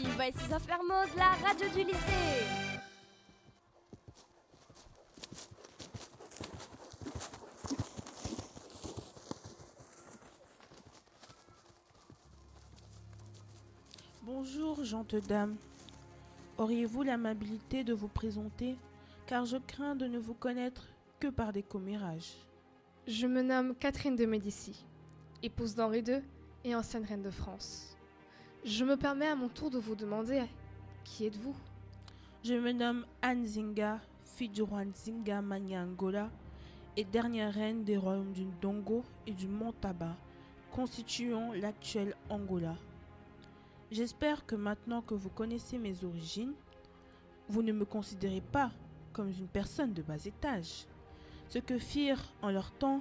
Ici Voices of Hermose, la radio du lycée. Bonjour, gente dame. Auriez-vous l'amabilité de vous présenter? Car je crains de ne vous connaître que par des commérages. Je me nomme Catherine de Médicis, épouse d'Henri II et ancienne reine de France. Je me permets à mon tour de vous demander qui êtes-vous? Je me nomme Anne Zinga, fille du roi Nzinga Manya Angola et dernière reine des royaumes du Dongo et du Montaba, constituant l'actuel Angola. J'espère que maintenant que vous connaissez mes origines, vous ne me considérez pas comme une personne de bas étage. Ce que firent en leur temps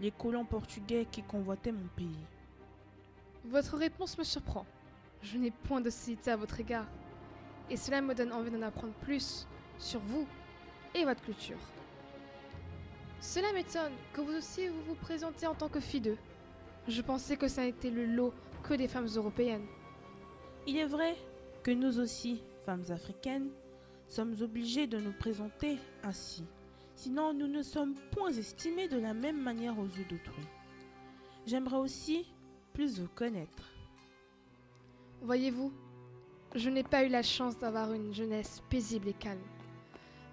les colons portugais qui convoitaient mon pays. Votre réponse me surprend. Je n'ai point cité à votre égard. Et cela me donne envie d'en apprendre plus sur vous et votre culture. Cela m'étonne que vous aussi vous vous présentez en tant que fille d'eux. Je pensais que ça n'était le lot que des femmes européennes. Il est vrai que nous aussi, femmes africaines, sommes obligés de nous présenter ainsi. Sinon, nous ne sommes point estimés de la même manière aux yeux d'autrui. J'aimerais aussi plus vous connaître. Voyez-vous, je n'ai pas eu la chance d'avoir une jeunesse paisible et calme.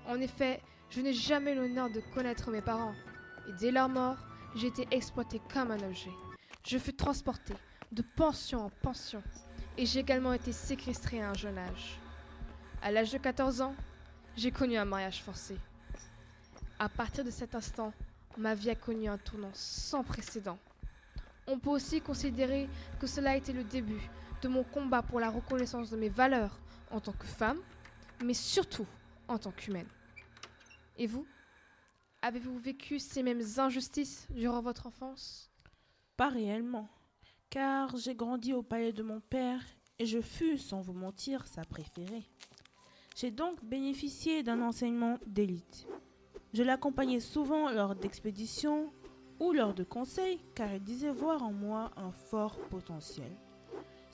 En effet, je n'ai jamais eu l'honneur de connaître mes parents, et dès leur mort, j'ai été exploité comme un objet. Je fus transporté de pension en pension, et j'ai également été séquestré à un jeune âge. À l'âge de 14 ans, j'ai connu un mariage forcé. À partir de cet instant, ma vie a connu un tournant sans précédent. On peut aussi considérer que cela a été le début de mon combat pour la reconnaissance de mes valeurs en tant que femme, mais surtout en tant qu'humaine. Et vous Avez-vous vécu ces mêmes injustices durant votre enfance? Pas réellement, car j'ai grandi au palais de mon père et je fus, sans vous mentir, sa préférée. J'ai donc bénéficié d'un enseignement d'élite. Je l'accompagnais souvent lors d'expéditions ou lors de conseils car il disait voir en moi un fort potentiel,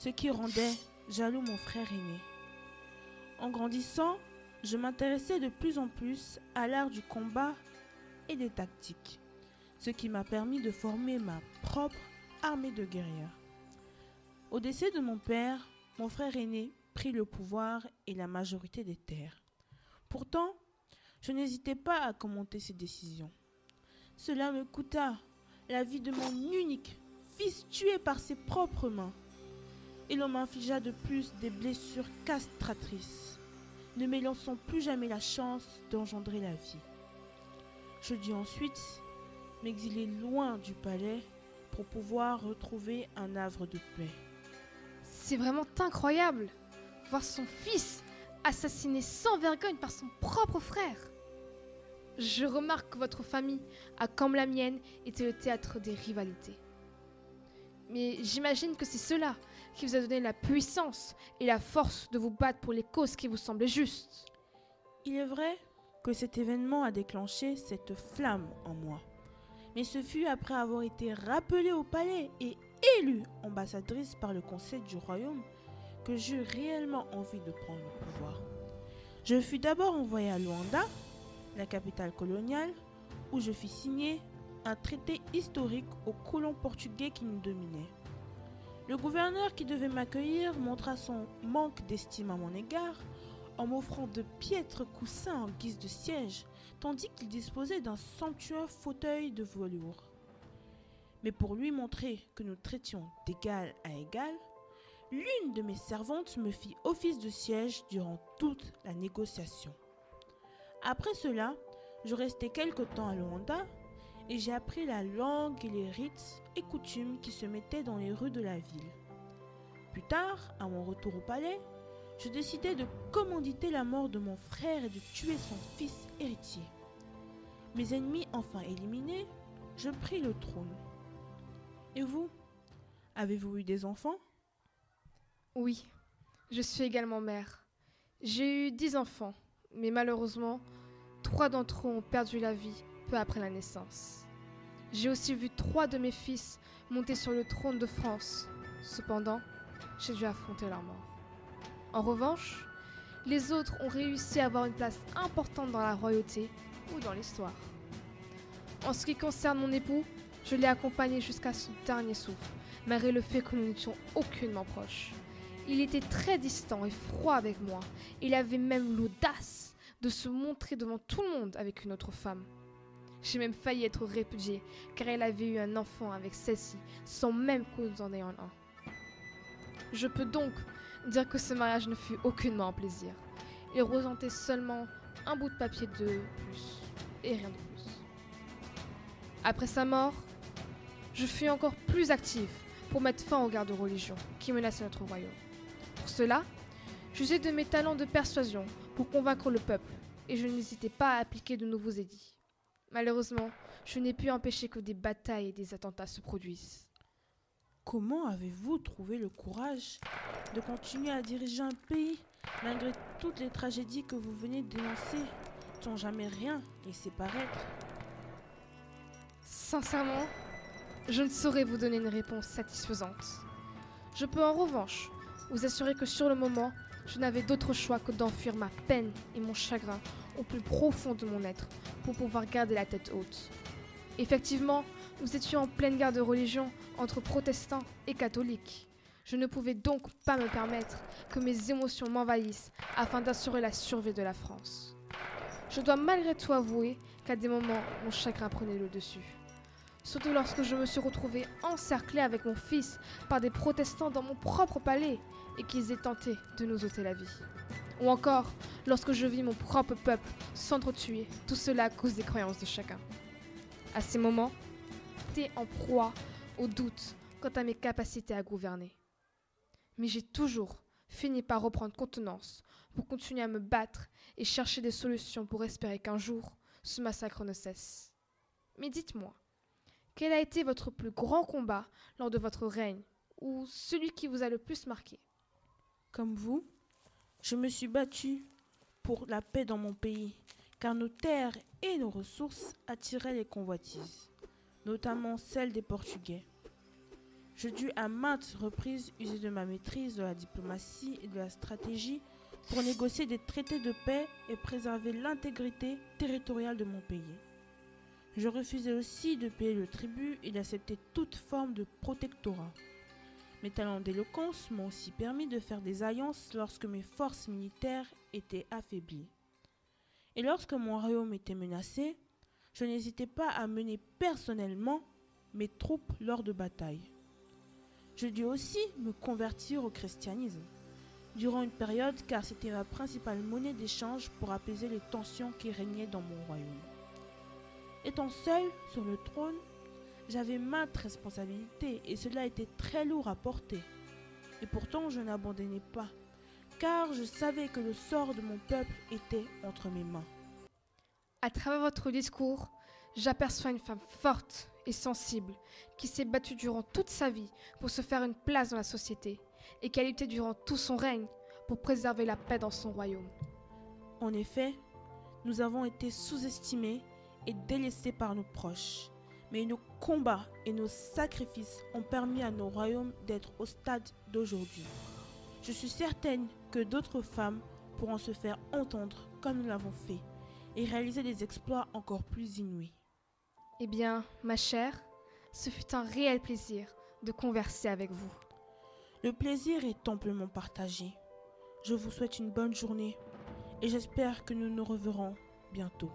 ce qui rendait jaloux mon frère aîné. En grandissant, je m'intéressais de plus en plus à l'art du combat et des tactiques, ce qui m'a permis de former ma propre armée de guerrières. Au décès de mon père, mon frère aîné prit le pouvoir et la majorité des terres. Pourtant, je n'hésitais pas à commenter ses décisions. Cela me coûta la vie de mon unique fils tué par ses propres mains. Et l'on m'infligea de plus des blessures castratrices, ne me laissant plus jamais la chance d'engendrer la vie. Je dus ensuite m'exiler loin du palais pour pouvoir retrouver un havre de paix. C'est vraiment incroyable voir son fils assassiné sans vergogne par son propre frère. Je remarque que votre famille a, comme la mienne, été le théâtre des rivalités. Mais j'imagine que c'est cela qui vous a donné la puissance et la force de vous battre pour les causes qui vous semblaient justes. Il est vrai que cet événement a déclenché cette flamme en moi. Mais ce fut après avoir été rappelée au palais et élue ambassadrice par le Conseil du Royaume que j'eus réellement envie de prendre le pouvoir. Je fus d'abord envoyé à Luanda, la capitale coloniale, où je fis signer un traité historique aux colons portugais qui nous dominaient. Le gouverneur qui devait m'accueillir montra son manque d'estime à mon égard en m'offrant de piètres coussins en guise de siège, tandis qu'il disposait d'un somptueux fauteuil de velours. Mais pour lui montrer que nous traitions d'égal à égal, l'une de mes servantes me fit office de siège durant toute la négociation. Après cela, je restai quelque temps à Luanda et j'ai appris la langue et les rites et coutumes qui se mettaient dans les rues de la ville. Plus tard, à mon retour au palais, je décidai de commanditer la mort de mon frère et de tuer son fils héritier. Mes ennemis enfin éliminés, je pris le trône. Et vous Avez-vous eu des enfants? Oui, je suis également mère. J'ai eu dix enfants, mais malheureusement, trois d'entre eux ont perdu la vie peu après la naissance. J'ai aussi vu trois de mes fils monter sur le trône de France. Cependant, j'ai dû affronter leur mort. En revanche, les autres ont réussi à avoir une place importante dans la royauté ou dans l'histoire. En ce qui concerne mon époux, je l'ai accompagné jusqu'à son dernier souffle, malgré le fait que nous n'étions aucunement proches. Il était très distant et froid avec moi. Il avait même l'audace de se montrer devant tout le monde avec une autre femme. J'ai même failli être répudiée, car elle avait eu un enfant avec celle-ci, sans même nous en ayons un. Je peux donc dire que ce mariage ne fut aucunement un plaisir. Il représentait seulement un bout de papier de plus, et rien de plus. Après sa mort, je fus encore plus active pour mettre fin aux guerres de religion qui menaçaient notre royaume. Pour cela, j'usais de mes talents de persuasion pour convaincre le peuple, et je n'hésitais pas à appliquer de nouveaux édits. Malheureusement, je n'ai pu empêcher que des batailles et des attentats se produisent. Comment avez-vous trouvé le courage de continuer à diriger un pays malgré toutes les tragédies que vous venez de dénoncer sans jamais rien laisser paraître Sincèrement, je ne saurais vous donner une réponse satisfaisante. Je peux en revanche vous assurer que sur le moment, je n'avais d'autre choix que d'enfuir ma peine et mon chagrin au plus profond de mon être pour pouvoir garder la tête haute. Effectivement, nous étions en pleine guerre de religion entre protestants et catholiques. Je ne pouvais donc pas me permettre que mes émotions m'envahissent afin d'assurer la survie de la France. Je dois malgré tout avouer qu'à des moments, mon chagrin prenait le dessus. Surtout lorsque je me suis retrouvée encerclée avec mon fils par des protestants dans mon propre palais et qu'ils aient tenté de nous ôter la vie. Ou encore lorsque je vis mon propre peuple s'entretuer, tout cela à cause des croyances de chacun. À ces moments, j'étais en proie au doute quant à mes capacités à gouverner. Mais j'ai toujours fini par reprendre contenance pour continuer à me battre et chercher des solutions pour espérer qu'un jour ce massacre ne cesse. Mais dites-moi, quel a été votre plus grand combat lors de votre règne, ou celui qui vous a le plus marqué? Comme vous, je me suis battue pour la paix dans mon pays, car nos terres et nos ressources attiraient les convoitises, notamment celles des Portugais. Je dus à maintes reprises user de ma maîtrise de la diplomatie et de la stratégie pour négocier des traités de paix et préserver l'intégrité territoriale de mon pays. Je refusais aussi de payer le tribut et d'accepter toute forme de protectorat. Mes talents d'éloquence m'ont aussi permis de faire des alliances lorsque mes forces militaires étaient affaiblies. Et lorsque mon royaume était menacé, je n'hésitais pas à mener personnellement mes troupes lors de batailles. Je dus aussi me convertir au christianisme durant une période car c'était ma principale monnaie d'échange pour apaiser les tensions qui régnaient dans mon royaume. Étant seul sur le trône, j'avais maintes responsabilités et cela était très lourd à porter. Et pourtant je n'abandonnais pas, car je savais que le sort de mon peuple était entre mes mains. À travers votre discours, j'aperçois une femme forte et sensible qui s'est battue durant toute sa vie pour se faire une place dans la société et qui a lutté durant tout son règne pour préserver la paix dans son royaume. En effet, nous avons été sous-estimés et délaissés par nos proches. Mais nos combats et nos sacrifices ont permis à nos royaumes d'être au stade d'aujourd'hui. Je suis certaine que d'autres femmes pourront se faire entendre comme nous l'avons fait et réaliser des exploits encore plus inouïs. Eh bien, ma chère, ce fut un réel plaisir de converser avec vous. Le plaisir est amplement partagé. Je vous souhaite une bonne journée et j'espère que nous nous reverrons bientôt.